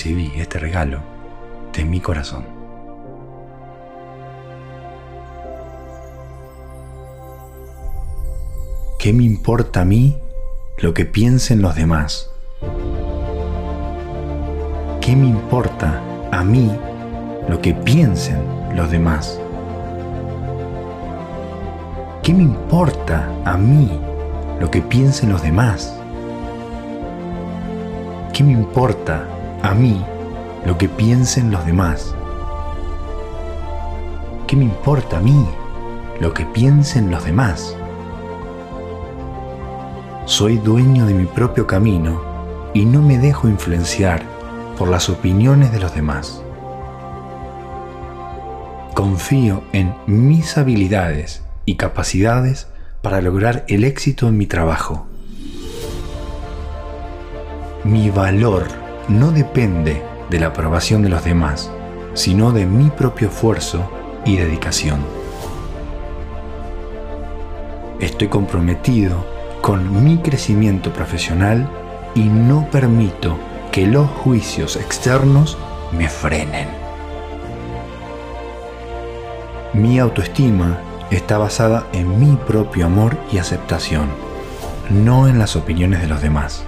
Recibí este regalo de mi corazón. ¿Qué me importa a mí lo que piensen los demás? ¿Qué me importa a mí lo que piensen los demás? ¿Qué me importa a mí lo que piensen los demás? ¿Qué me importa a mí lo que piensen los demás. ¿Qué me importa a mí lo que piensen los demás? Soy dueño de mi propio camino y no me dejo influenciar por las opiniones de los demás. Confío en mis habilidades y capacidades para lograr el éxito en mi trabajo. Mi valor no depende de la aprobación de los demás, sino de mi propio esfuerzo y dedicación. Estoy comprometido con mi crecimiento profesional y no permito que los juicios externos me frenen. Mi autoestima está basada en mi propio amor y aceptación, no en las opiniones de los demás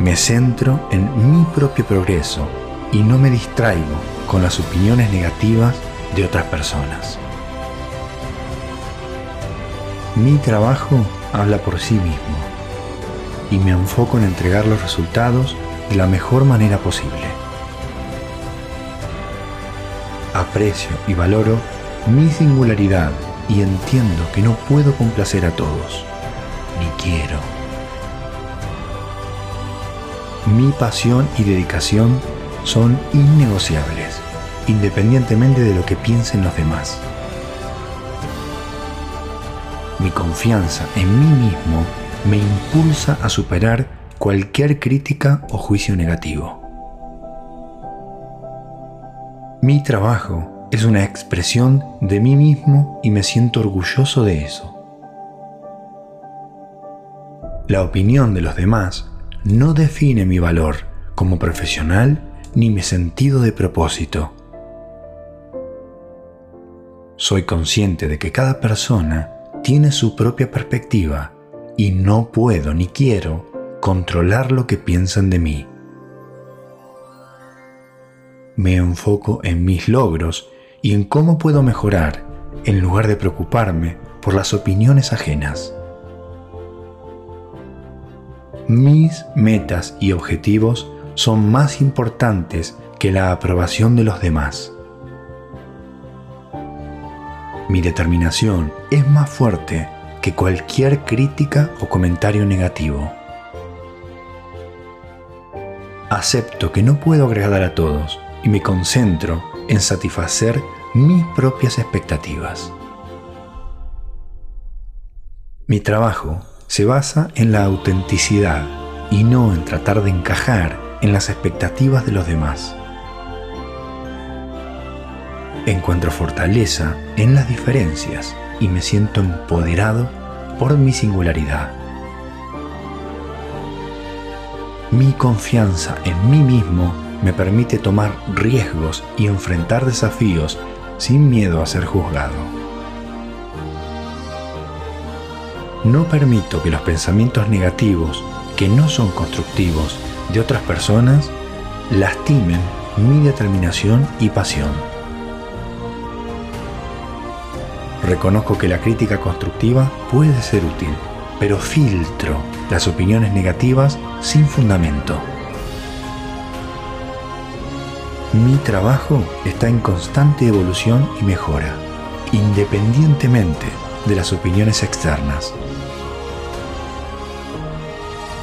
me centro en mi propio progreso y no me distraigo con las opiniones negativas de otras personas. Mi trabajo habla por sí mismo y me enfoco en entregar los resultados de la mejor manera posible. Aprecio y valoro mi singularidad y entiendo que no puedo complacer a todos, ni quiero. Mi pasión y dedicación son innegociables, independientemente de lo que piensen los demás. Mi confianza en mí mismo me impulsa a superar cualquier crítica o juicio negativo. Mi trabajo es una expresión de mí mismo y me siento orgulloso de eso. La opinión de los demás no define mi valor como profesional ni mi sentido de propósito. Soy consciente de que cada persona tiene su propia perspectiva y no puedo ni quiero controlar lo que piensan de mí. Me enfoco en mis logros y en cómo puedo mejorar en lugar de preocuparme por las opiniones ajenas. Mis metas y objetivos son más importantes que la aprobación de los demás. Mi determinación es más fuerte que cualquier crítica o comentario negativo. Acepto que no puedo agradar a todos y me concentro en satisfacer mis propias expectativas. Mi trabajo se basa en la autenticidad y no en tratar de encajar en las expectativas de los demás. Encuentro fortaleza en las diferencias y me siento empoderado por mi singularidad. Mi confianza en mí mismo me permite tomar riesgos y enfrentar desafíos sin miedo a ser juzgado. No permito que los pensamientos negativos, que no son constructivos, de otras personas, lastimen mi determinación y pasión. Reconozco que la crítica constructiva puede ser útil, pero filtro las opiniones negativas sin fundamento. Mi trabajo está en constante evolución y mejora, independientemente de las opiniones externas.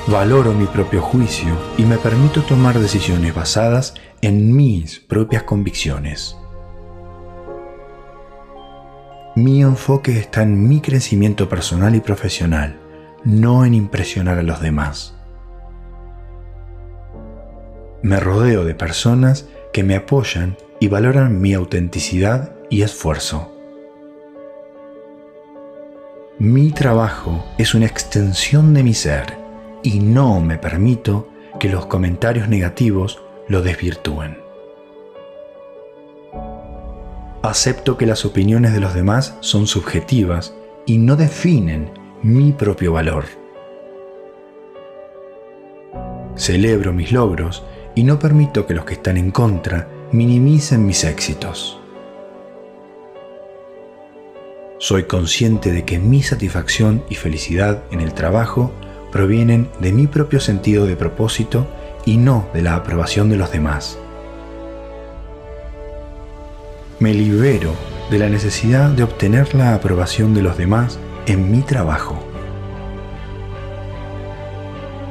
Valoro mi propio juicio y me permito tomar decisiones basadas en mis propias convicciones. Mi enfoque está en mi crecimiento personal y profesional, no en impresionar a los demás. Me rodeo de personas que me apoyan y valoran mi autenticidad y esfuerzo. Mi trabajo es una extensión de mi ser y no me permito que los comentarios negativos lo desvirtúen. Acepto que las opiniones de los demás son subjetivas y no definen mi propio valor. Celebro mis logros y no permito que los que están en contra minimicen mis éxitos. Soy consciente de que mi satisfacción y felicidad en el trabajo provienen de mi propio sentido de propósito y no de la aprobación de los demás. Me libero de la necesidad de obtener la aprobación de los demás en mi trabajo.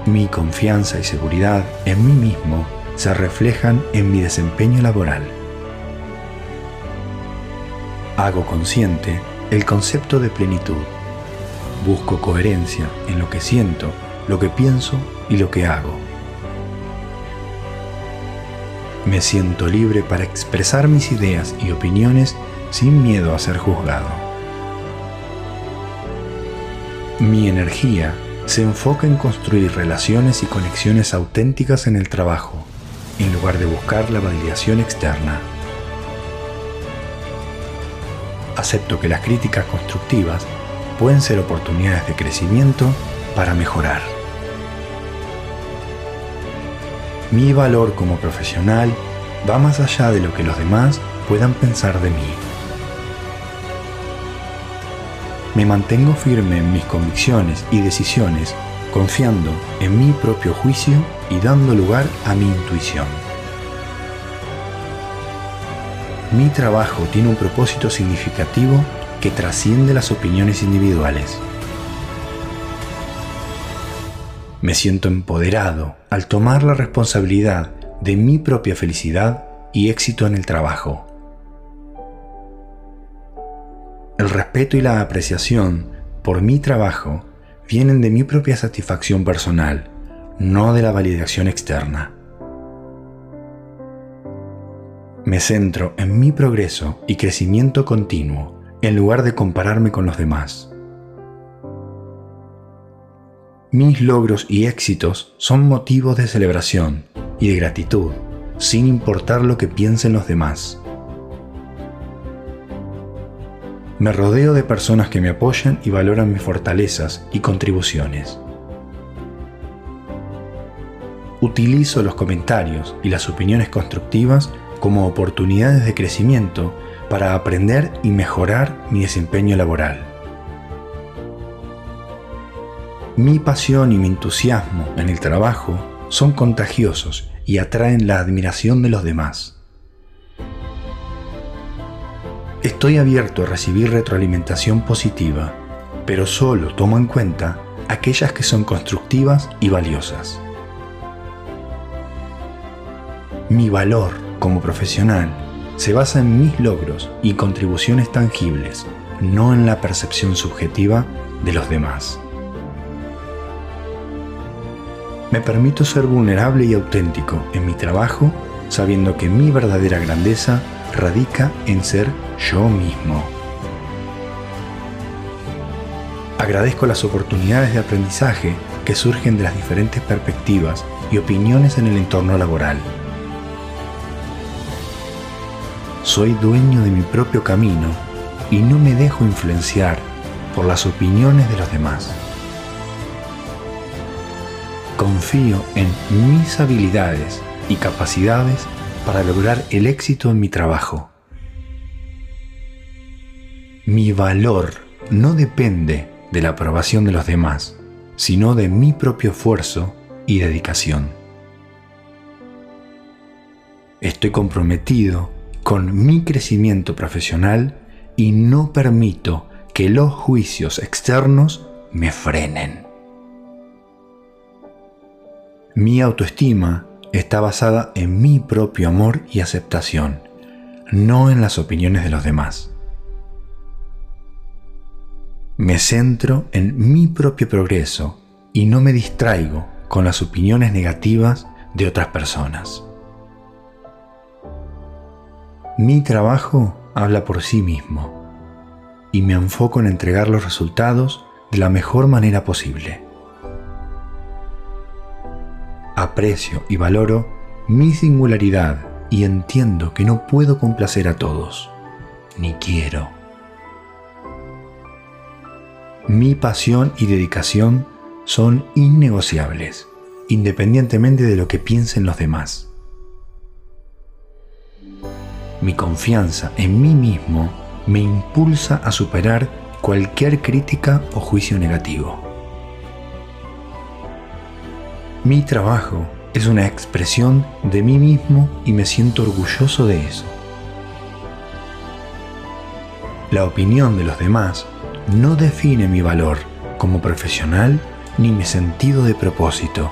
Mi confianza y seguridad en mí mismo se reflejan en mi desempeño laboral. Hago consciente el concepto de plenitud. Busco coherencia en lo que siento, lo que pienso y lo que hago. Me siento libre para expresar mis ideas y opiniones sin miedo a ser juzgado. Mi energía se enfoca en construir relaciones y conexiones auténticas en el trabajo, en lugar de buscar la validación externa. Acepto que las críticas constructivas pueden ser oportunidades de crecimiento para mejorar. Mi valor como profesional va más allá de lo que los demás puedan pensar de mí. Me mantengo firme en mis convicciones y decisiones, confiando en mi propio juicio y dando lugar a mi intuición. Mi trabajo tiene un propósito significativo que trasciende las opiniones individuales. Me siento empoderado al tomar la responsabilidad de mi propia felicidad y éxito en el trabajo. El respeto y la apreciación por mi trabajo vienen de mi propia satisfacción personal, no de la validación externa. Me centro en mi progreso y crecimiento continuo en lugar de compararme con los demás. Mis logros y éxitos son motivos de celebración y de gratitud, sin importar lo que piensen los demás. Me rodeo de personas que me apoyan y valoran mis fortalezas y contribuciones. Utilizo los comentarios y las opiniones constructivas como oportunidades de crecimiento para aprender y mejorar mi desempeño laboral. Mi pasión y mi entusiasmo en el trabajo son contagiosos y atraen la admiración de los demás. Estoy abierto a recibir retroalimentación positiva, pero solo tomo en cuenta aquellas que son constructivas y valiosas. Mi valor como profesional se basa en mis logros y contribuciones tangibles, no en la percepción subjetiva de los demás. Me permito ser vulnerable y auténtico en mi trabajo sabiendo que mi verdadera grandeza radica en ser yo mismo. Agradezco las oportunidades de aprendizaje que surgen de las diferentes perspectivas y opiniones en el entorno laboral Soy dueño de mi propio camino y no me dejo influenciar por las opiniones de los demás. Confío en mis habilidades y capacidades para lograr el éxito en mi trabajo. Mi valor no depende de la aprobación de los demás, sino de mi propio esfuerzo y dedicación. Estoy comprometido con mi crecimiento profesional y no permito que los juicios externos me frenen. Mi autoestima está basada en mi propio amor y aceptación, no en las opiniones de los demás. Me centro en mi propio progreso y no me distraigo con las opiniones negativas de otras personas. Mi trabajo habla por sí mismo y me enfoco en entregar los resultados de la mejor manera posible. Aprecio y valoro mi singularidad y entiendo que no puedo complacer a todos, ni quiero. Mi pasión y dedicación son innegociables, independientemente de lo que piensen los demás. Mi confianza en mí mismo me impulsa a superar cualquier crítica o juicio negativo. Mi trabajo es una expresión de mí mismo y me siento orgulloso de eso. La opinión de los demás no define mi valor como profesional ni mi sentido de propósito.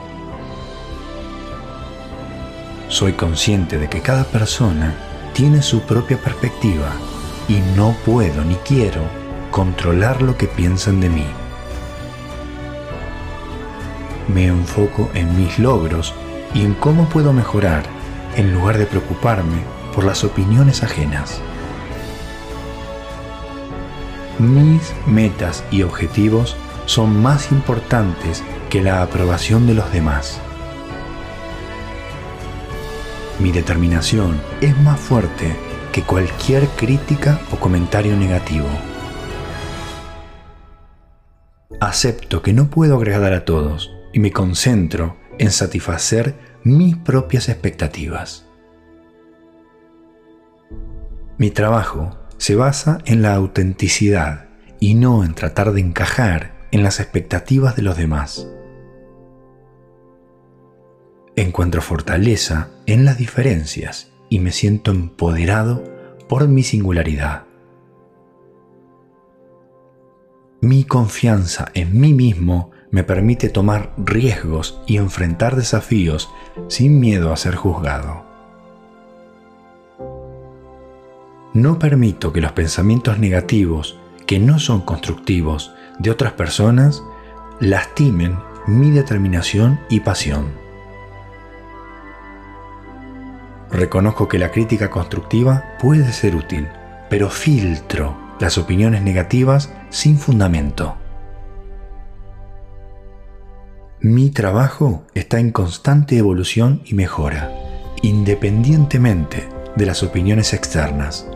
Soy consciente de que cada persona tiene su propia perspectiva y no puedo ni quiero controlar lo que piensan de mí. Me enfoco en mis logros y en cómo puedo mejorar en lugar de preocuparme por las opiniones ajenas. Mis metas y objetivos son más importantes que la aprobación de los demás. Mi determinación es más fuerte que cualquier crítica o comentario negativo. Acepto que no puedo agradar a todos y me concentro en satisfacer mis propias expectativas. Mi trabajo se basa en la autenticidad y no en tratar de encajar en las expectativas de los demás. Encuentro fortaleza en las diferencias y me siento empoderado por mi singularidad. Mi confianza en mí mismo me permite tomar riesgos y enfrentar desafíos sin miedo a ser juzgado. No permito que los pensamientos negativos, que no son constructivos, de otras personas lastimen mi determinación y pasión. Reconozco que la crítica constructiva puede ser útil, pero filtro las opiniones negativas sin fundamento. Mi trabajo está en constante evolución y mejora, independientemente de las opiniones externas.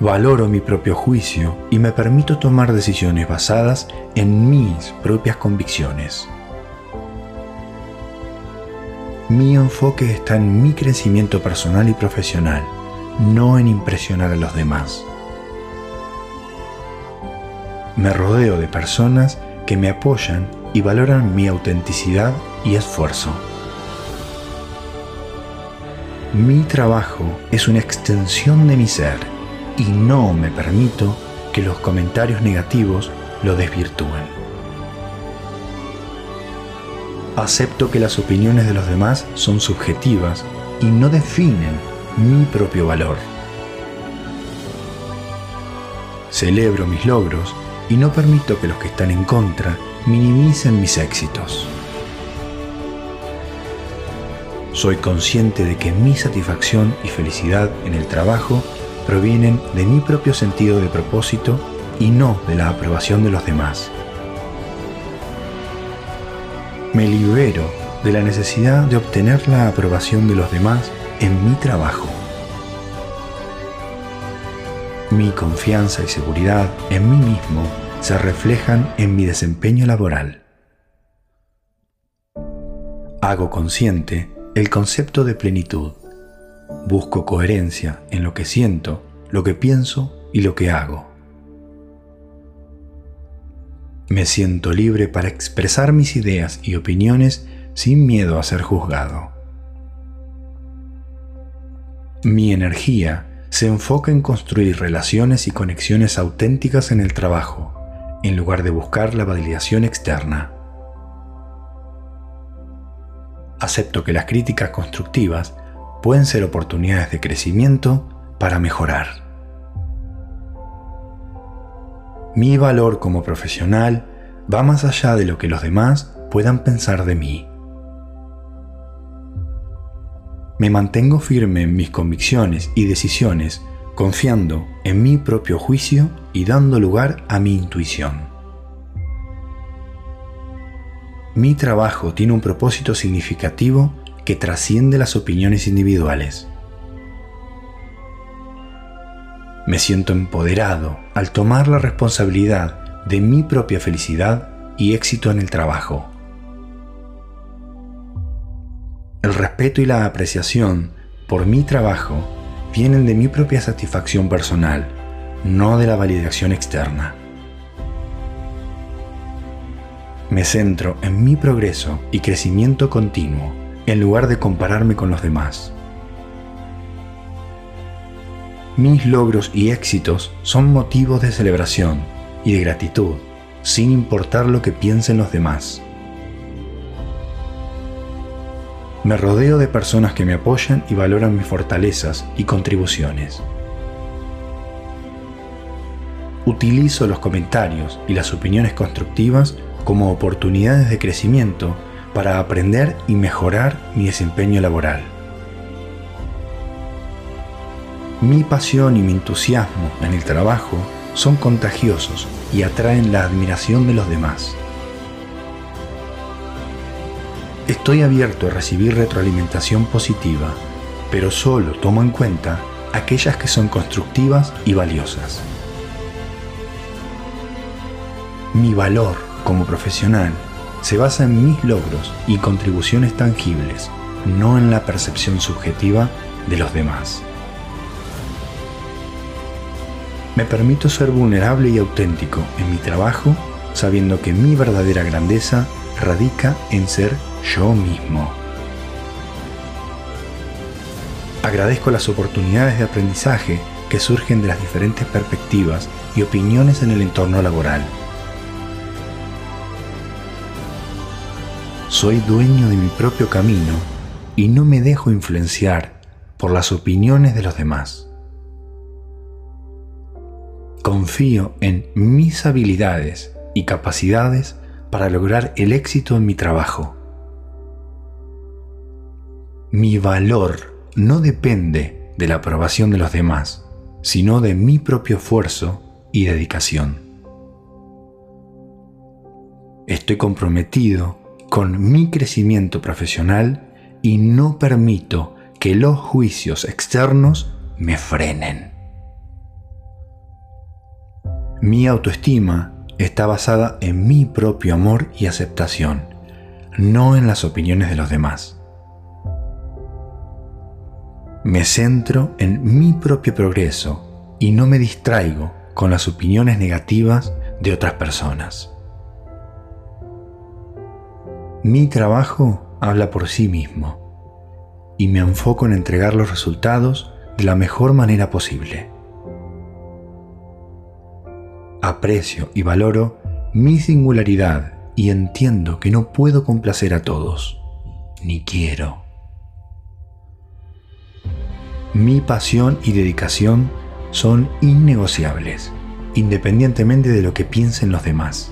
Valoro mi propio juicio y me permito tomar decisiones basadas en mis propias convicciones. Mi enfoque está en mi crecimiento personal y profesional, no en impresionar a los demás. Me rodeo de personas que me apoyan y valoran mi autenticidad y esfuerzo. Mi trabajo es una extensión de mi ser y no me permito que los comentarios negativos lo desvirtúen. Acepto que las opiniones de los demás son subjetivas y no definen mi propio valor. Celebro mis logros y no permito que los que están en contra minimicen mis éxitos. Soy consciente de que mi satisfacción y felicidad en el trabajo provienen de mi propio sentido de propósito y no de la aprobación de los demás. Me libero de la necesidad de obtener la aprobación de los demás en mi trabajo. Mi confianza y seguridad en mí mismo se reflejan en mi desempeño laboral. Hago consciente el concepto de plenitud. Busco coherencia en lo que siento, lo que pienso y lo que hago. Me siento libre para expresar mis ideas y opiniones sin miedo a ser juzgado. Mi energía se enfoca en construir relaciones y conexiones auténticas en el trabajo, en lugar de buscar la validación externa. acepto que las críticas constructivas pueden ser oportunidades de crecimiento para mejorar. Mi valor como profesional va más allá de lo que los demás puedan pensar de mí. Me mantengo firme en mis convicciones y decisiones, confiando en mi propio juicio y dando lugar a mi intuición. Mi trabajo tiene un propósito significativo que trasciende las opiniones individuales. Me siento empoderado al tomar la responsabilidad de mi propia felicidad y éxito en el trabajo. El respeto y la apreciación por mi trabajo vienen de mi propia satisfacción personal, no de la validación externa. Me centro en mi progreso y crecimiento continuo en lugar de compararme con los demás. Mis logros y éxitos son motivos de celebración y de gratitud, sin importar lo que piensen los demás. Me rodeo de personas que me apoyan y valoran mis fortalezas y contribuciones. Utilizo los comentarios y las opiniones constructivas como oportunidades de crecimiento para aprender y mejorar mi desempeño laboral. Mi pasión y mi entusiasmo en el trabajo son contagiosos y atraen la admiración de los demás. Estoy abierto a recibir retroalimentación positiva, pero solo tomo en cuenta aquellas que son constructivas y valiosas. Mi valor como profesional se basa en mis logros y contribuciones tangibles, no en la percepción subjetiva de los demás. Me permito ser vulnerable y auténtico en mi trabajo, sabiendo que mi verdadera grandeza radica en ser yo mismo. Agradezco las oportunidades de aprendizaje que surgen de las diferentes perspectivas y opiniones en el entorno laboral Soy dueño de mi propio camino y no me dejo influenciar por las opiniones de los demás. Confío en mis habilidades y capacidades para lograr el éxito en mi trabajo. Mi valor no depende de la aprobación de los demás, sino de mi propio esfuerzo y dedicación. Estoy comprometido con mi crecimiento profesional y no permito que los juicios externos me frenen. Mi autoestima está basada en mi propio amor y aceptación, no en las opiniones de los demás. Me centro en mi propio progreso y no me distraigo con las opiniones negativas de otras personas. Mi trabajo habla por sí mismo y me enfoco en entregar los resultados de la mejor manera posible. Aprecio y valoro mi singularidad y entiendo que no puedo complacer a todos, ni quiero. Mi pasión y dedicación son innegociables, independientemente de lo que piensen los demás.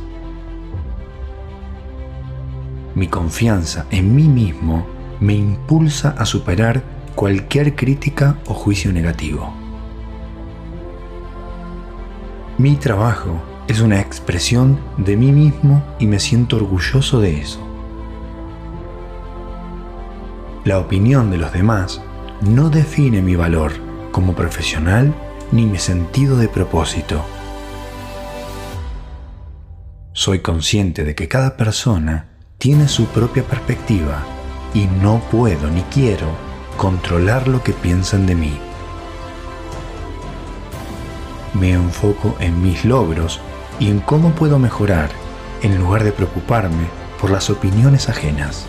Mi confianza en mí mismo me impulsa a superar cualquier crítica o juicio negativo. Mi trabajo es una expresión de mí mismo y me siento orgulloso de eso. La opinión de los demás no define mi valor como profesional ni mi sentido de propósito. Soy consciente de que cada persona tiene su propia perspectiva y no puedo ni quiero controlar lo que piensan de mí. Me enfoco en mis logros y en cómo puedo mejorar en lugar de preocuparme por las opiniones ajenas.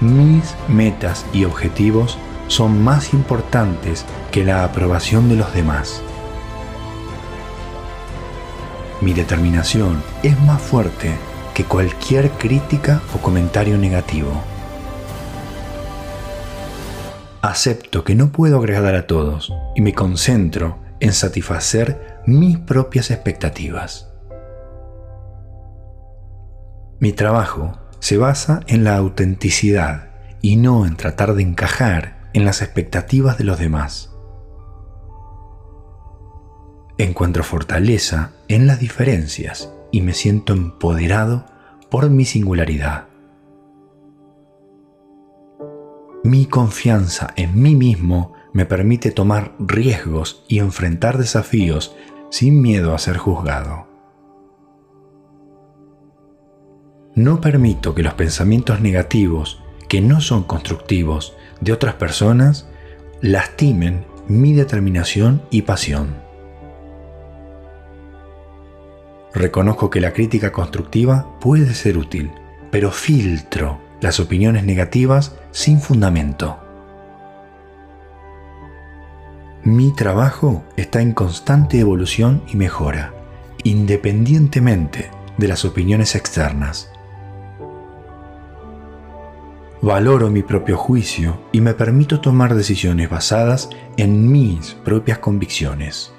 Mis metas y objetivos son más importantes que la aprobación de los demás. Mi determinación es más fuerte que cualquier crítica o comentario negativo. Acepto que no puedo agradar a todos y me concentro en satisfacer mis propias expectativas. Mi trabajo se basa en la autenticidad y no en tratar de encajar en las expectativas de los demás. Encuentro fortaleza en las diferencias y me siento empoderado por mi singularidad. Mi confianza en mí mismo me permite tomar riesgos y enfrentar desafíos sin miedo a ser juzgado. No permito que los pensamientos negativos, que no son constructivos, de otras personas lastimen mi determinación y pasión. Reconozco que la crítica constructiva puede ser útil, pero filtro las opiniones negativas sin fundamento. Mi trabajo está en constante evolución y mejora, independientemente de las opiniones externas. Valoro mi propio juicio y me permito tomar decisiones basadas en mis propias convicciones.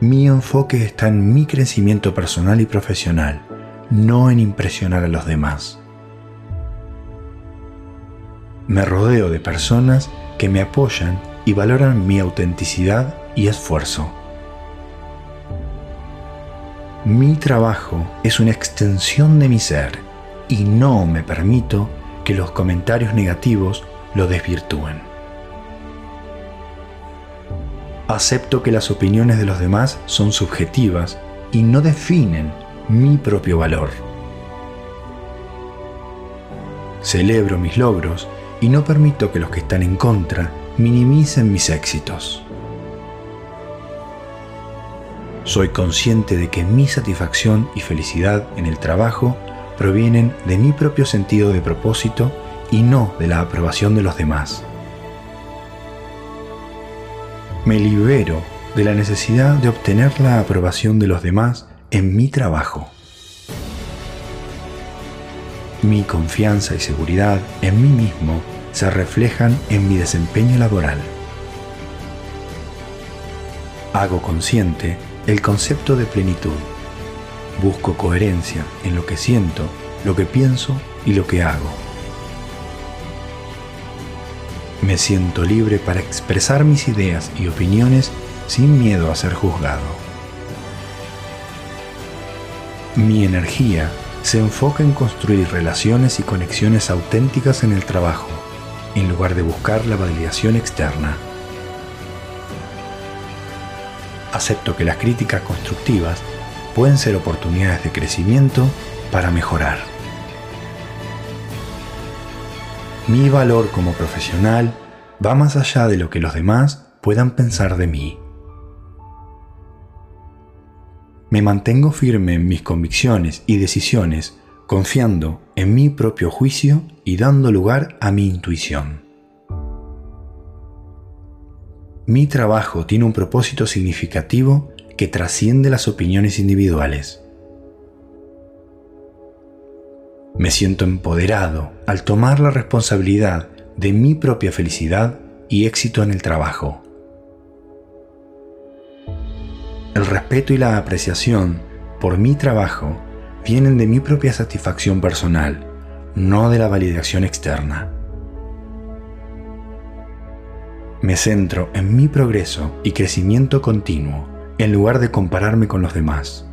Mi enfoque está en mi crecimiento personal y profesional, no en impresionar a los demás. Me rodeo de personas que me apoyan y valoran mi autenticidad y esfuerzo. Mi trabajo es una extensión de mi ser y no me permito que los comentarios negativos lo desvirtúen. Acepto que las opiniones de los demás son subjetivas y no definen mi propio valor. Celebro mis logros y no permito que los que están en contra minimicen mis éxitos. Soy consciente de que mi satisfacción y felicidad en el trabajo provienen de mi propio sentido de propósito y no de la aprobación de los demás. Me libero de la necesidad de obtener la aprobación de los demás en mi trabajo. Mi confianza y seguridad en mí mismo se reflejan en mi desempeño laboral. Hago consciente el concepto de plenitud Busco coherencia en lo que siento, lo que pienso y lo que hago. Me siento libre para expresar mis ideas y opiniones sin miedo a ser juzgado. Mi energía se enfoca en construir relaciones y conexiones auténticas en el trabajo, en lugar de buscar la validación externa. Acepto que las críticas constructivas pueden ser oportunidades de crecimiento para mejorar. Mi valor como profesional va más allá de lo que los demás puedan pensar de mí. Me mantengo firme en mis convicciones y decisiones, confiando en mi propio juicio y dando lugar a mi intuición. Mi trabajo tiene un propósito significativo que trasciende las opiniones individuales. Me siento empoderado al tomar la responsabilidad de mi propia felicidad y éxito en el trabajo. El respeto y la apreciación por mi trabajo vienen de mi propia satisfacción personal, no de la validación externa. Me centro en mi progreso y crecimiento continuo en lugar de compararme con los demás.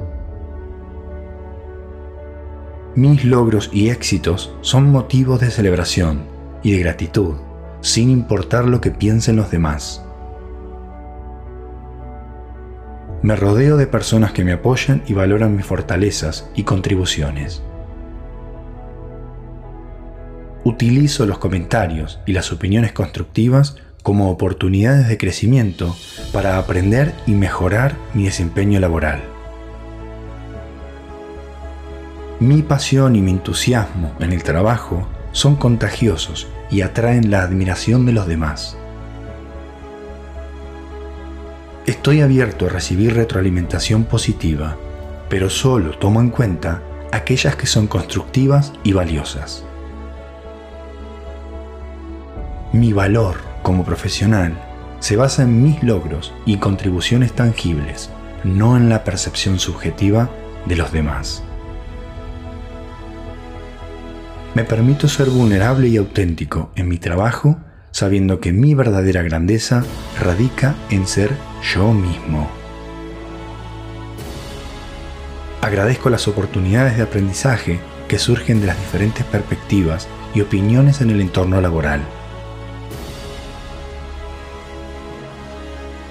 Mis logros y éxitos son motivos de celebración y de gratitud, sin importar lo que piensen los demás. Me rodeo de personas que me apoyan y valoran mis fortalezas y contribuciones. Utilizo los comentarios y las opiniones constructivas como oportunidades de crecimiento para aprender y mejorar mi desempeño laboral. Mi pasión y mi entusiasmo en el trabajo son contagiosos y atraen la admiración de los demás. Estoy abierto a recibir retroalimentación positiva, pero solo tomo en cuenta aquellas que son constructivas y valiosas. Mi valor como profesional se basa en mis logros y contribuciones tangibles, no en la percepción subjetiva de los demás. Me permito ser vulnerable y auténtico en mi trabajo sabiendo que mi verdadera grandeza radica en ser yo mismo. Agradezco las oportunidades de aprendizaje que surgen de las diferentes perspectivas y opiniones en el entorno laboral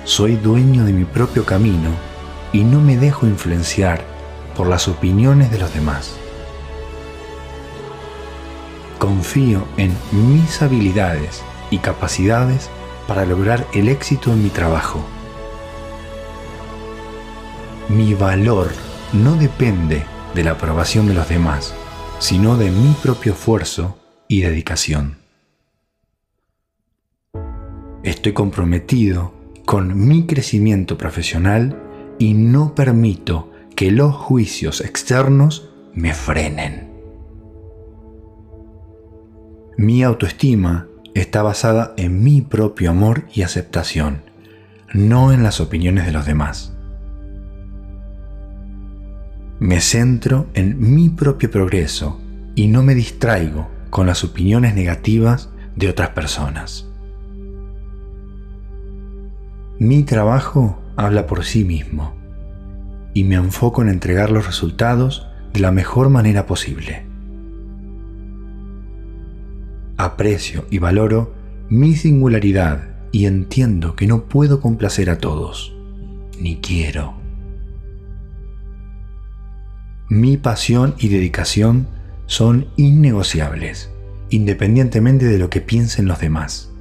Soy dueño de mi propio camino y no me dejo influenciar por las opiniones de los demás. Confío en mis habilidades y capacidades para lograr el éxito en mi trabajo. Mi valor no depende de la aprobación de los demás, sino de mi propio esfuerzo y dedicación. Estoy comprometido con mi crecimiento profesional y no permito que los juicios externos me frenen. Mi autoestima está basada en mi propio amor y aceptación, no en las opiniones de los demás. Me centro en mi propio progreso y no me distraigo con las opiniones negativas de otras personas. Mi trabajo habla por sí mismo y me enfoco en entregar los resultados de la mejor manera posible. Aprecio y valoro mi singularidad y entiendo que no puedo complacer a todos, ni quiero. Mi pasión y dedicación son innegociables, independientemente de lo que piensen los demás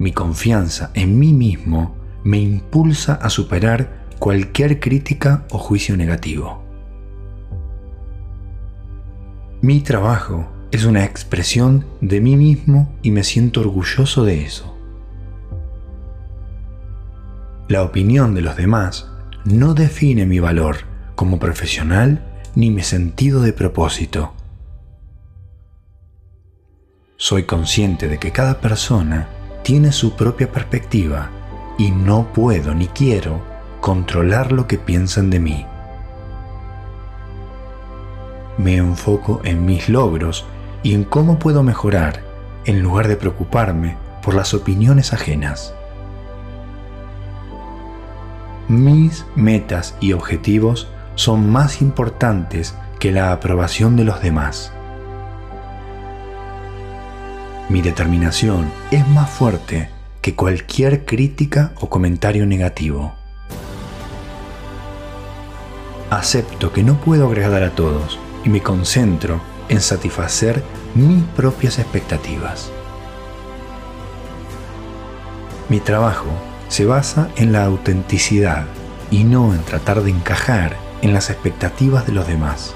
mi confianza en mí mismo me impulsa a superar cualquier crítica o juicio negativo. Mi trabajo es una expresión de mí mismo y me siento orgulloso de eso. La opinión de los demás no define mi valor como profesional ni mi sentido de propósito. Soy consciente de que cada persona tiene su propia perspectiva y no puedo ni quiero controlar lo que piensan de mí. Me enfoco en mis logros y en cómo puedo mejorar en lugar de preocuparme por las opiniones ajenas. Mis metas y objetivos son más importantes que la aprobación de los demás. Mi determinación es más fuerte que cualquier crítica o comentario negativo. Acepto que no puedo agradar a todos y me concentro en satisfacer mis propias expectativas. Mi trabajo se basa en la autenticidad y no en tratar de encajar en las expectativas de los demás.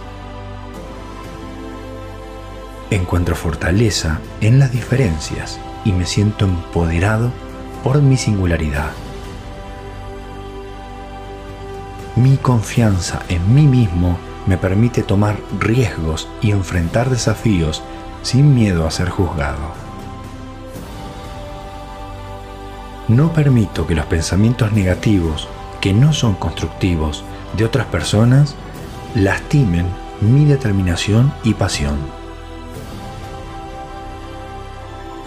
Encuentro fortaleza en las diferencias y me siento empoderado por mi singularidad. Mi confianza en mí mismo me permite tomar riesgos y enfrentar desafíos sin miedo a ser juzgado. No permito que los pensamientos negativos, que no son constructivos, de otras personas lastimen mi determinación y pasión.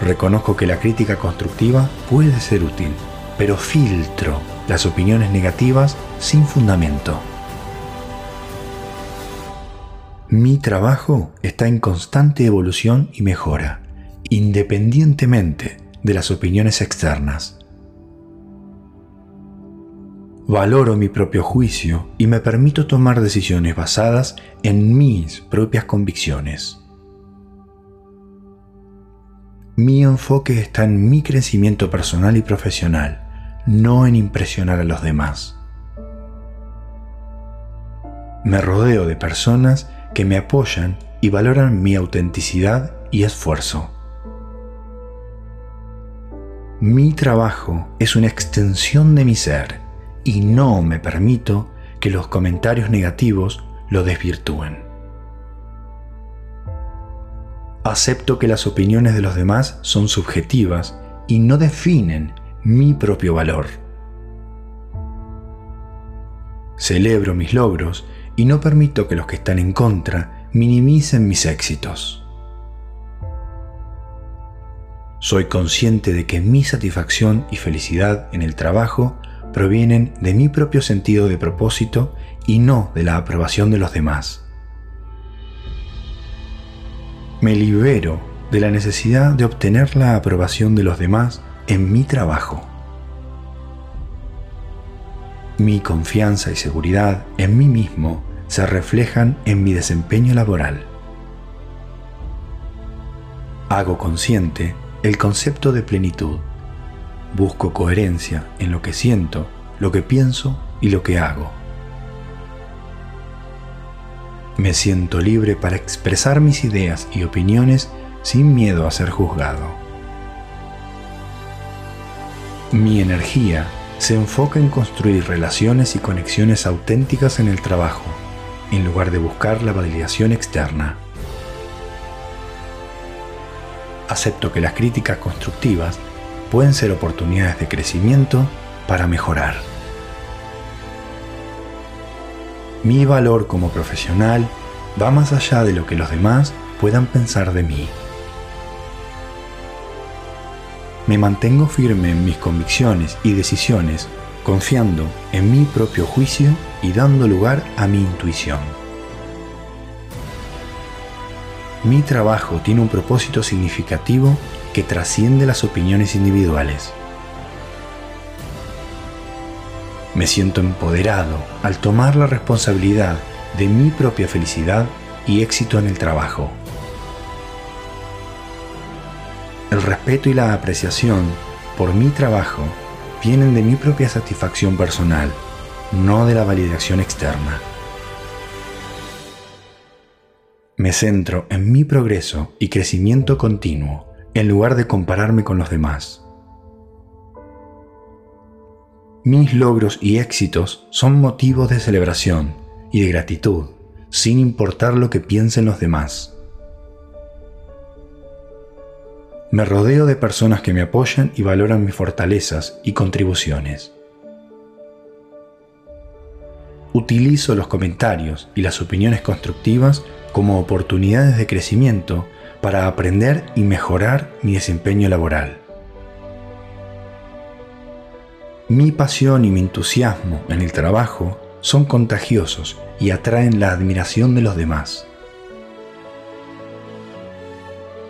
Reconozco que la crítica constructiva puede ser útil, pero filtro las opiniones negativas sin fundamento. Mi trabajo está en constante evolución y mejora, independientemente de las opiniones externas. Valoro mi propio juicio y me permito tomar decisiones basadas en mis propias convicciones. Mi enfoque está en mi crecimiento personal y profesional, no en impresionar a los demás. Me rodeo de personas que me apoyan y valoran mi autenticidad y esfuerzo. Mi trabajo es una extensión de mi ser y no me permito que los comentarios negativos lo desvirtúen. Acepto que las opiniones de los demás son subjetivas y no definen mi propio valor. Celebro mis logros y no permito que los que están en contra minimicen mis éxitos. Soy consciente de que mi satisfacción y felicidad en el trabajo provienen de mi propio sentido de propósito y no de la aprobación de los demás. Me libero de la necesidad de obtener la aprobación de los demás en mi trabajo. Mi confianza y seguridad en mí mismo se reflejan en mi desempeño laboral. Hago consciente el concepto de plenitud. Busco coherencia en lo que siento, lo que pienso y lo que hago. Me siento libre para expresar mis ideas y opiniones sin miedo a ser juzgado. Mi energía se enfoca en construir relaciones y conexiones auténticas en el trabajo, en lugar de buscar la validación externa. Acepto que las críticas constructivas pueden ser oportunidades de crecimiento para mejorar. Mi valor como profesional va más allá de lo que los demás puedan pensar de mí. Me mantengo firme en mis convicciones y decisiones, confiando en mi propio juicio y dando lugar a mi intuición. Mi trabajo tiene un propósito significativo que trasciende las opiniones individuales. Me siento empoderado al tomar la responsabilidad de mi propia felicidad y éxito en el trabajo. El respeto y la apreciación por mi trabajo vienen de mi propia satisfacción personal, no de la validación externa. Me centro en mi progreso y crecimiento continuo en lugar de compararme con los demás. Mis logros y éxitos son motivos de celebración y de gratitud, sin importar lo que piensen los demás. Me rodeo de personas que me apoyan y valoran mis fortalezas y contribuciones. Utilizo los comentarios y las opiniones constructivas como oportunidades de crecimiento para aprender y mejorar mi desempeño laboral. Mi pasión y mi entusiasmo en el trabajo son contagiosos y atraen la admiración de los demás.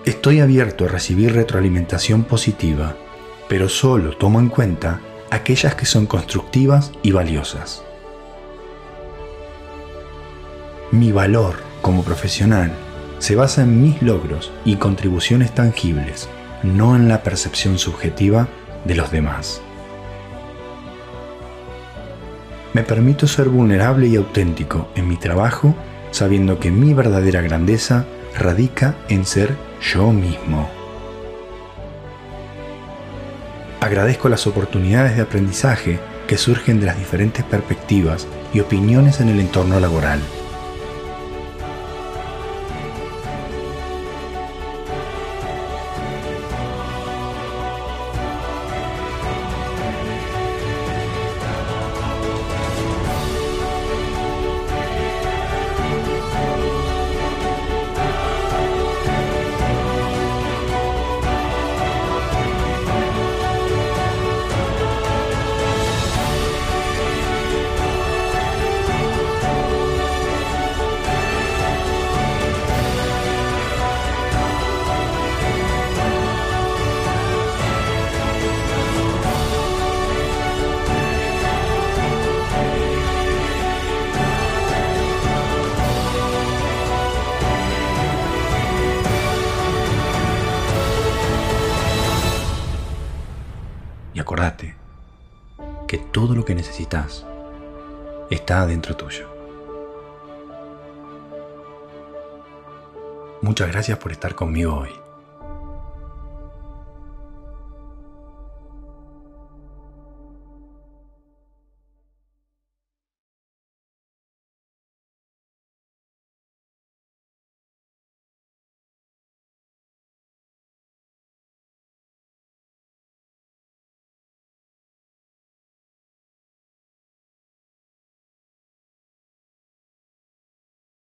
Estoy abierto a recibir retroalimentación positiva, pero solo tomo en cuenta aquellas que son constructivas y valiosas. Mi valor como profesional se basa en mis logros y contribuciones tangibles, no en la percepción subjetiva de los demás. Me permito ser vulnerable y auténtico en mi trabajo sabiendo que mi verdadera grandeza radica en ser yo mismo. Agradezco las oportunidades de aprendizaje que surgen de las diferentes perspectivas y opiniones en el entorno laboral. Necesitas está adentro tuyo. Muchas gracias por estar conmigo hoy.